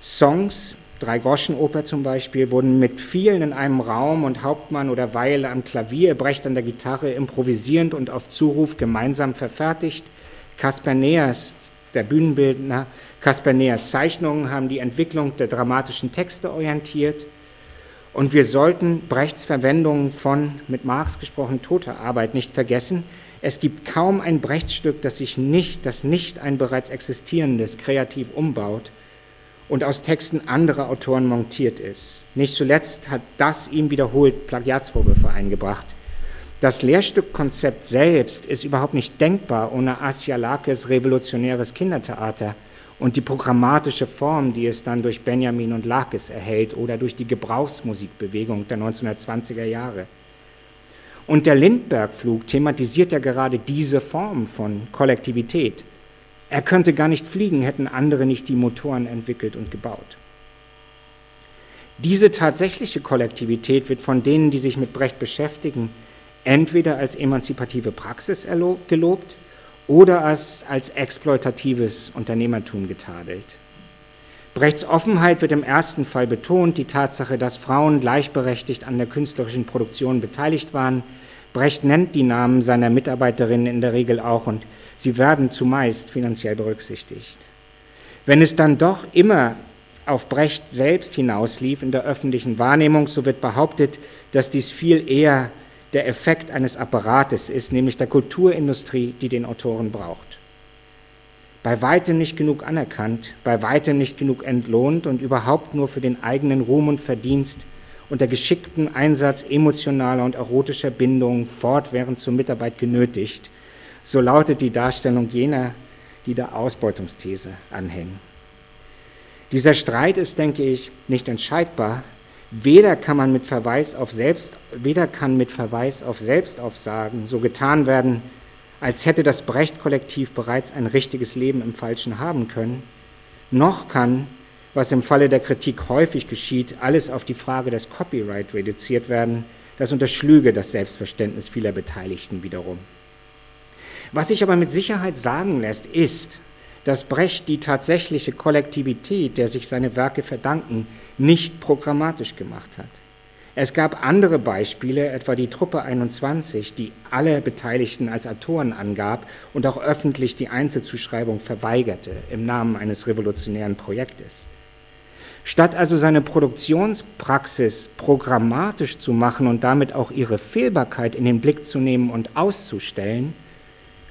Songs, Drei Groschenoper zum Beispiel, wurden mit vielen in einem Raum und Hauptmann oder Weil am Klavier, Brecht an der Gitarre, improvisierend und auf Zuruf gemeinsam verfertigt. Kasper Neers, der Bühnenbildner, Kasper Neers Zeichnungen haben die Entwicklung der dramatischen Texte orientiert. Und wir sollten Brechts Verwendung von, mit Marx gesprochen, toter Arbeit nicht vergessen. Es gibt kaum ein Brechtstück, das sich nicht, das nicht ein bereits existierendes kreativ umbaut und aus Texten anderer Autoren montiert ist. Nicht zuletzt hat das ihm wiederholt Plagiatsvorwürfe eingebracht. Das Lehrstückkonzept selbst ist überhaupt nicht denkbar ohne Lakes revolutionäres Kindertheater und die programmatische Form, die es dann durch Benjamin und Lakes erhält oder durch die Gebrauchsmusikbewegung der 1920er Jahre. Und der Lindbergh-Flug thematisiert ja gerade diese Form von Kollektivität. Er könnte gar nicht fliegen, hätten andere nicht die Motoren entwickelt und gebaut. Diese tatsächliche Kollektivität wird von denen, die sich mit Brecht beschäftigen, entweder als emanzipative Praxis gelobt oder als, als exploitatives Unternehmertum getadelt. Brechts Offenheit wird im ersten Fall betont, die Tatsache, dass Frauen gleichberechtigt an der künstlerischen Produktion beteiligt waren. Brecht nennt die Namen seiner Mitarbeiterinnen in der Regel auch und sie werden zumeist finanziell berücksichtigt. Wenn es dann doch immer auf Brecht selbst hinauslief in der öffentlichen Wahrnehmung, so wird behauptet, dass dies viel eher der Effekt eines Apparates ist, nämlich der Kulturindustrie, die den Autoren braucht bei weitem nicht genug anerkannt, bei weitem nicht genug entlohnt und überhaupt nur für den eigenen Ruhm und Verdienst und der geschickten Einsatz emotionaler und erotischer Bindungen fortwährend zur Mitarbeit genötigt. So lautet die Darstellung jener, die der Ausbeutungsthese anhängen. Dieser Streit ist, denke ich, nicht entscheidbar. Weder kann man mit Verweis auf Selbst, weder kann mit Verweis auf Selbstaufsagen so getan werden, als hätte das Brecht-Kollektiv bereits ein richtiges Leben im Falschen haben können, noch kann, was im Falle der Kritik häufig geschieht, alles auf die Frage des Copyright reduziert werden, das unterschlüge das Selbstverständnis vieler Beteiligten wiederum. Was sich aber mit Sicherheit sagen lässt, ist, dass Brecht die tatsächliche Kollektivität, der sich seine Werke verdanken, nicht programmatisch gemacht hat. Es gab andere Beispiele, etwa die Truppe 21, die alle Beteiligten als Autoren angab und auch öffentlich die Einzelzuschreibung verweigerte im Namen eines revolutionären Projektes. Statt also seine Produktionspraxis programmatisch zu machen und damit auch ihre Fehlbarkeit in den Blick zu nehmen und auszustellen,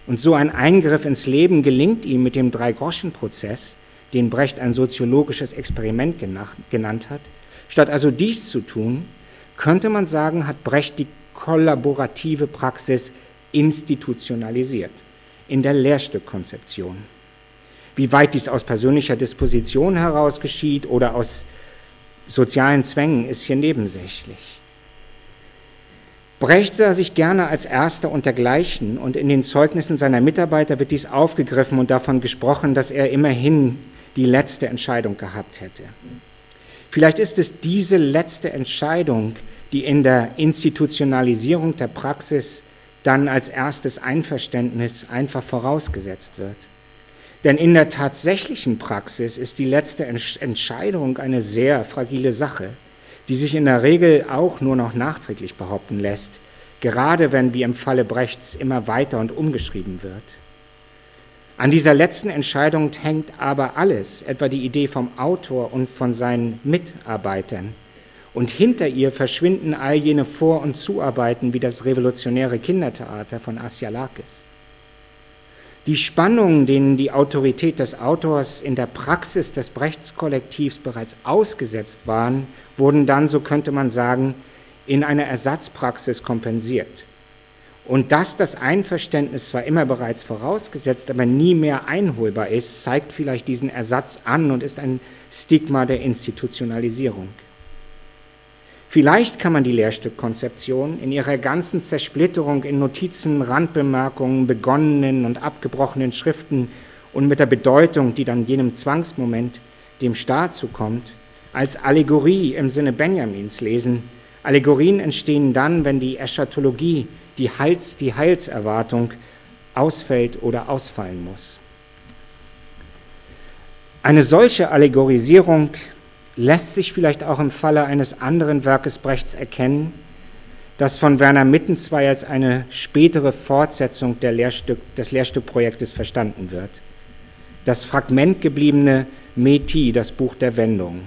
und so ein Eingriff ins Leben gelingt ihm mit dem Drei-Groschen-Prozess, den Brecht ein soziologisches Experiment genannt hat, statt also dies zu tun, könnte man sagen, hat Brecht die kollaborative Praxis institutionalisiert in der Lehrstückkonzeption. Wie weit dies aus persönlicher Disposition heraus geschieht oder aus sozialen Zwängen, ist hier nebensächlich. Brecht sah sich gerne als Erster untergleichen und in den Zeugnissen seiner Mitarbeiter wird dies aufgegriffen und davon gesprochen, dass er immerhin die letzte Entscheidung gehabt hätte. Vielleicht ist es diese letzte Entscheidung, die in der Institutionalisierung der Praxis dann als erstes Einverständnis einfach vorausgesetzt wird. Denn in der tatsächlichen Praxis ist die letzte Entscheidung eine sehr fragile Sache, die sich in der Regel auch nur noch nachträglich behaupten lässt, gerade wenn wie im Falle Brechts immer weiter und umgeschrieben wird. An dieser letzten Entscheidung hängt aber alles, etwa die Idee vom Autor und von seinen Mitarbeitern. Und hinter ihr verschwinden all jene Vor- und Zuarbeiten wie das revolutionäre Kindertheater von Asialakis. Die Spannungen, denen die Autorität des Autors in der Praxis des Brechtskollektivs bereits ausgesetzt waren, wurden dann, so könnte man sagen, in einer Ersatzpraxis kompensiert. Und dass das Einverständnis zwar immer bereits vorausgesetzt, aber nie mehr einholbar ist, zeigt vielleicht diesen Ersatz an und ist ein Stigma der Institutionalisierung. Vielleicht kann man die Lehrstückkonzeption in ihrer ganzen Zersplitterung in Notizen, Randbemerkungen, begonnenen und abgebrochenen Schriften und mit der Bedeutung, die dann jenem Zwangsmoment dem Staat zukommt, als Allegorie im Sinne Benjamins lesen. Allegorien entstehen dann, wenn die Eschatologie, die, Heils, die Heilserwartung ausfällt oder ausfallen muss. Eine solche Allegorisierung lässt sich vielleicht auch im Falle eines anderen Werkes Brechts erkennen, das von Werner Mittenzwei als eine spätere Fortsetzung Lehrstück, des Lehrstückprojektes verstanden wird. Das fragmentgebliebene Meti, das Buch der Wendung.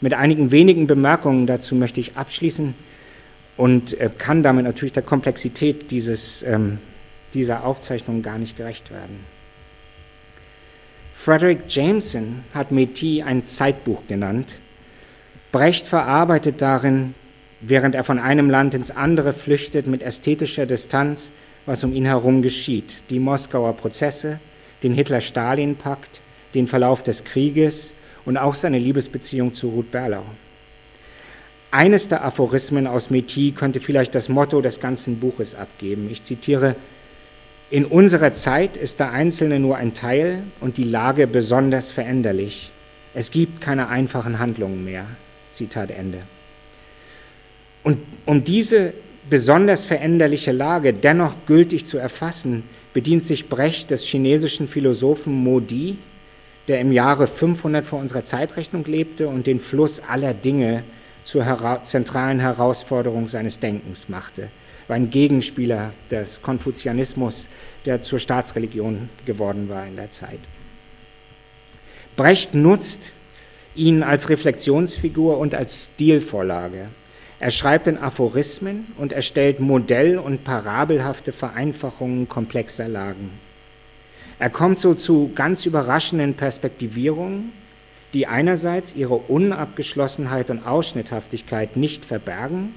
Mit einigen wenigen Bemerkungen dazu möchte ich abschließen und äh, kann damit natürlich der Komplexität dieses, ähm, dieser Aufzeichnung gar nicht gerecht werden. Frederick Jameson hat Métis ein Zeitbuch genannt. Brecht verarbeitet darin, während er von einem Land ins andere flüchtet, mit ästhetischer Distanz, was um ihn herum geschieht. Die Moskauer Prozesse, den Hitler-Stalin-Pakt, den Verlauf des Krieges und auch seine Liebesbeziehung zu Ruth Berlau. Eines der Aphorismen aus Métis könnte vielleicht das Motto des ganzen Buches abgeben. Ich zitiere in unserer Zeit ist der Einzelne nur ein Teil und die Lage besonders veränderlich. Es gibt keine einfachen Handlungen mehr. Zitat Ende. Und um diese besonders veränderliche Lage dennoch gültig zu erfassen, bedient sich Brecht des chinesischen Philosophen Modi, der im Jahre 500 vor unserer Zeitrechnung lebte und den Fluss aller Dinge zur zentralen Herausforderung seines Denkens machte war ein Gegenspieler des Konfuzianismus, der zur Staatsreligion geworden war in der Zeit. Brecht nutzt ihn als Reflexionsfigur und als Stilvorlage. Er schreibt in Aphorismen und erstellt Modell- und parabelhafte Vereinfachungen komplexer Lagen. Er kommt so zu ganz überraschenden Perspektivierungen, die einerseits ihre Unabgeschlossenheit und Ausschnitthaftigkeit nicht verbergen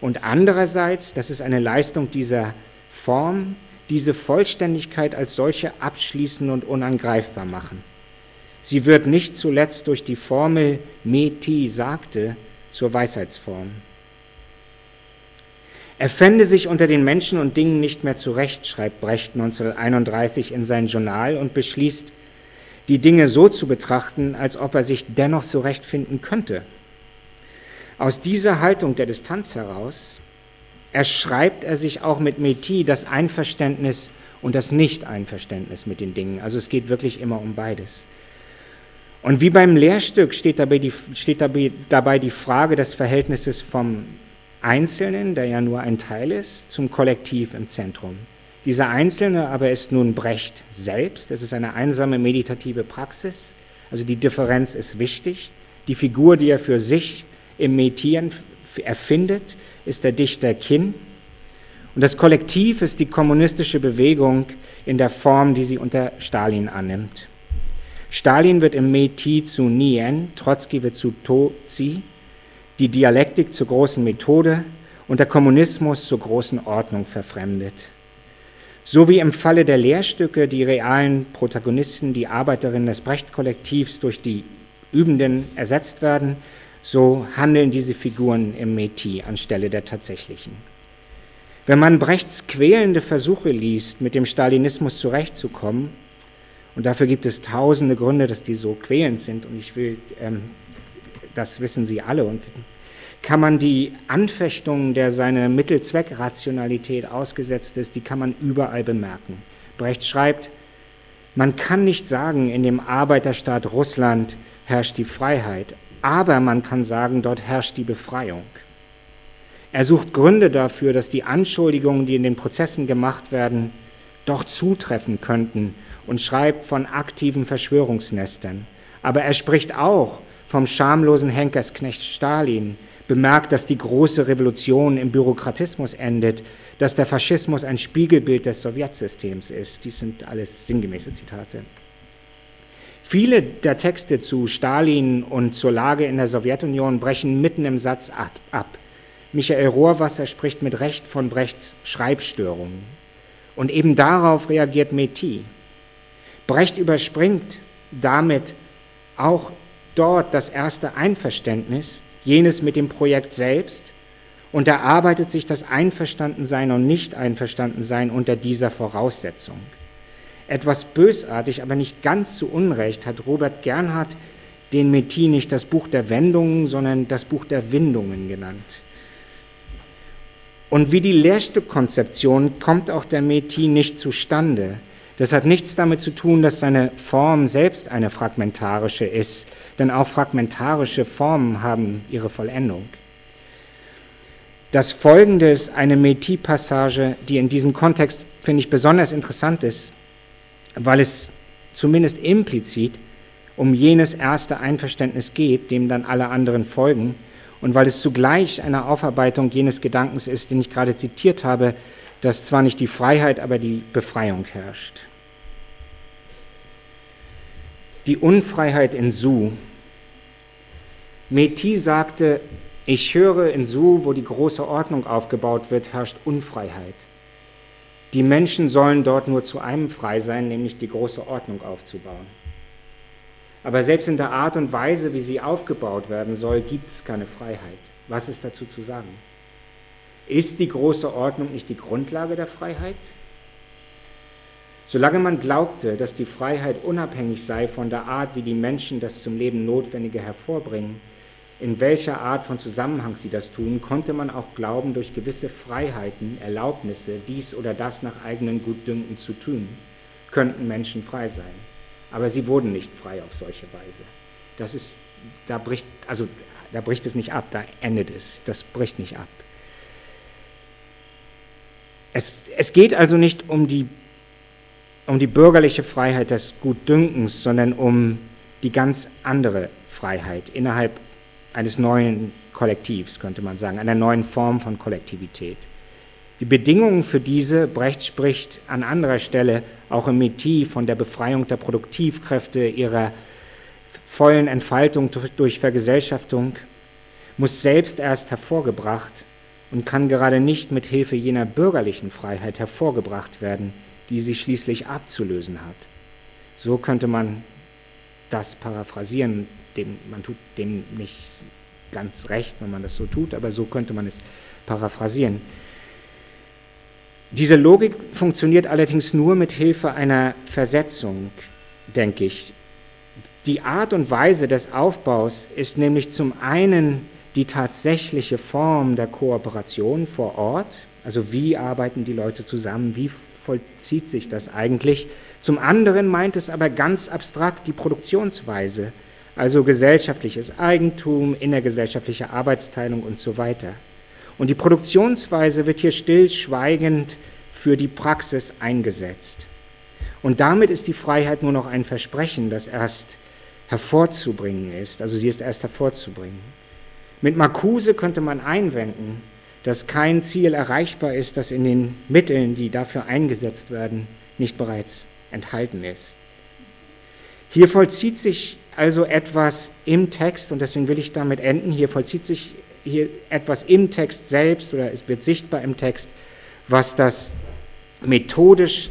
und andererseits, das ist eine Leistung dieser Form, diese Vollständigkeit als solche abschließen und unangreifbar machen. Sie wird nicht zuletzt durch die Formel Meti sagte zur Weisheitsform. Er fände sich unter den Menschen und Dingen nicht mehr zurecht, schreibt Brecht 1931 in sein Journal und beschließt, die Dinge so zu betrachten, als ob er sich dennoch zurechtfinden könnte. Aus dieser Haltung der Distanz heraus erschreibt er sich auch mit Meti das Einverständnis und das Nicht-Einverständnis mit den Dingen. Also es geht wirklich immer um beides. Und wie beim Lehrstück steht dabei, die, steht dabei die Frage des Verhältnisses vom Einzelnen, der ja nur ein Teil ist, zum Kollektiv im Zentrum. Dieser Einzelne aber ist nun Brecht selbst. Es ist eine einsame meditative Praxis. Also die Differenz ist wichtig. Die Figur, die er für sich im Metieren erfindet, ist der Dichter Kinn. Und das Kollektiv ist die kommunistische Bewegung in der Form, die sie unter Stalin annimmt. Stalin wird im Meti zu Nien, Trotzki wird zu Tozi, die Dialektik zur großen Methode und der Kommunismus zur großen Ordnung verfremdet. So wie im Falle der Lehrstücke die realen Protagonisten, die Arbeiterinnen des Brecht-Kollektivs durch die Übenden ersetzt werden, so handeln diese Figuren im Meti anstelle der tatsächlichen. Wenn man Brechts quälende Versuche liest, mit dem Stalinismus zurechtzukommen, und dafür gibt es tausende Gründe, dass die so quälend sind, und ich will, ähm, das wissen Sie alle, und kann man die Anfechtungen, der seine Mittelzweckrationalität ausgesetzt ist, die kann man überall bemerken. Brecht schreibt, Man kann nicht sagen, in dem Arbeiterstaat Russland herrscht die Freiheit, aber man kann sagen, dort herrscht die Befreiung. Er sucht Gründe dafür, dass die Anschuldigungen, die in den Prozessen gemacht werden, doch zutreffen könnten und schreibt von aktiven Verschwörungsnestern. Aber er spricht auch vom schamlosen Henkersknecht Stalin, bemerkt, dass die große Revolution im Bürokratismus endet, dass der Faschismus ein Spiegelbild des Sowjetsystems ist. Dies sind alles sinngemäße Zitate. Viele der Texte zu Stalin und zur Lage in der Sowjetunion brechen mitten im Satz ab. Michael Rohrwasser spricht mit Recht von Brechts Schreibstörungen. Und eben darauf reagiert Metis. Brecht überspringt damit auch dort das erste Einverständnis, jenes mit dem Projekt selbst, und erarbeitet sich das Einverstandensein und Nicht-Einverstandensein unter dieser Voraussetzung. Etwas bösartig, aber nicht ganz zu Unrecht hat Robert Gernhardt den Metis nicht das Buch der Wendungen, sondern das Buch der Windungen genannt. Und wie die Lehrstückkonzeption kommt auch der Metis nicht zustande. Das hat nichts damit zu tun, dass seine Form selbst eine fragmentarische ist, denn auch fragmentarische Formen haben ihre Vollendung. Das folgende ist eine Metis-Passage, die in diesem Kontext, finde ich, besonders interessant ist, weil es zumindest implizit um jenes erste Einverständnis geht, dem dann alle anderen folgen, und weil es zugleich eine Aufarbeitung jenes Gedankens ist, den ich gerade zitiert habe, dass zwar nicht die Freiheit, aber die Befreiung herrscht. Die Unfreiheit in Su. Meti sagte, ich höre in Su, wo die große Ordnung aufgebaut wird, herrscht Unfreiheit. Die Menschen sollen dort nur zu einem frei sein, nämlich die große Ordnung aufzubauen. Aber selbst in der Art und Weise, wie sie aufgebaut werden soll, gibt es keine Freiheit. Was ist dazu zu sagen? Ist die große Ordnung nicht die Grundlage der Freiheit? Solange man glaubte, dass die Freiheit unabhängig sei von der Art, wie die Menschen das zum Leben Notwendige hervorbringen, in welcher Art von Zusammenhang sie das tun, konnte man auch glauben, durch gewisse Freiheiten, Erlaubnisse, dies oder das nach eigenen Gutdünken zu tun, könnten Menschen frei sein. Aber sie wurden nicht frei auf solche Weise. Das ist, da bricht, also da bricht es nicht ab, da endet es. Das bricht nicht ab. Es, es geht also nicht um die, um die bürgerliche Freiheit des Gutdünkens, sondern um die ganz andere Freiheit innerhalb eines neuen Kollektivs, könnte man sagen, einer neuen Form von Kollektivität. Die Bedingungen für diese, Brecht spricht an anderer Stelle auch im Metis von der Befreiung der Produktivkräfte, ihrer vollen Entfaltung durch Vergesellschaftung, muss selbst erst hervorgebracht und kann gerade nicht mit Hilfe jener bürgerlichen Freiheit hervorgebracht werden, die sie schließlich abzulösen hat. So könnte man das paraphrasieren, dem, man tut dem nicht ganz recht, wenn man das so tut, aber so könnte man es paraphrasieren. Diese Logik funktioniert allerdings nur mit Hilfe einer Versetzung, denke ich. Die Art und Weise des Aufbaus ist nämlich zum einen die tatsächliche Form der Kooperation vor Ort, also wie arbeiten die Leute zusammen, wie vollzieht sich das eigentlich. Zum anderen meint es aber ganz abstrakt die Produktionsweise, also gesellschaftliches Eigentum, innergesellschaftliche Arbeitsteilung und so weiter. Und die Produktionsweise wird hier stillschweigend für die Praxis eingesetzt. Und damit ist die Freiheit nur noch ein Versprechen, das erst hervorzubringen ist. Also sie ist erst hervorzubringen. Mit Marcuse könnte man einwenden, dass kein Ziel erreichbar ist, das in den Mitteln, die dafür eingesetzt werden, nicht bereits enthalten ist. Hier vollzieht sich also etwas im Text, und deswegen will ich damit enden, hier vollzieht sich hier etwas im Text selbst oder es wird sichtbar im Text, was das methodisch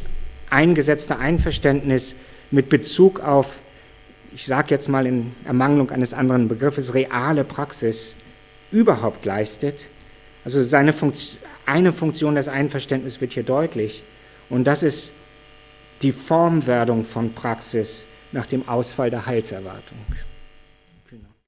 eingesetzte Einverständnis mit Bezug auf, ich sage jetzt mal in Ermangelung eines anderen Begriffes, reale Praxis überhaupt leistet. Also seine Funktion, eine Funktion des Einverständnisses wird hier deutlich und das ist die Formwerdung von Praxis nach dem Ausfall der Heilserwartung.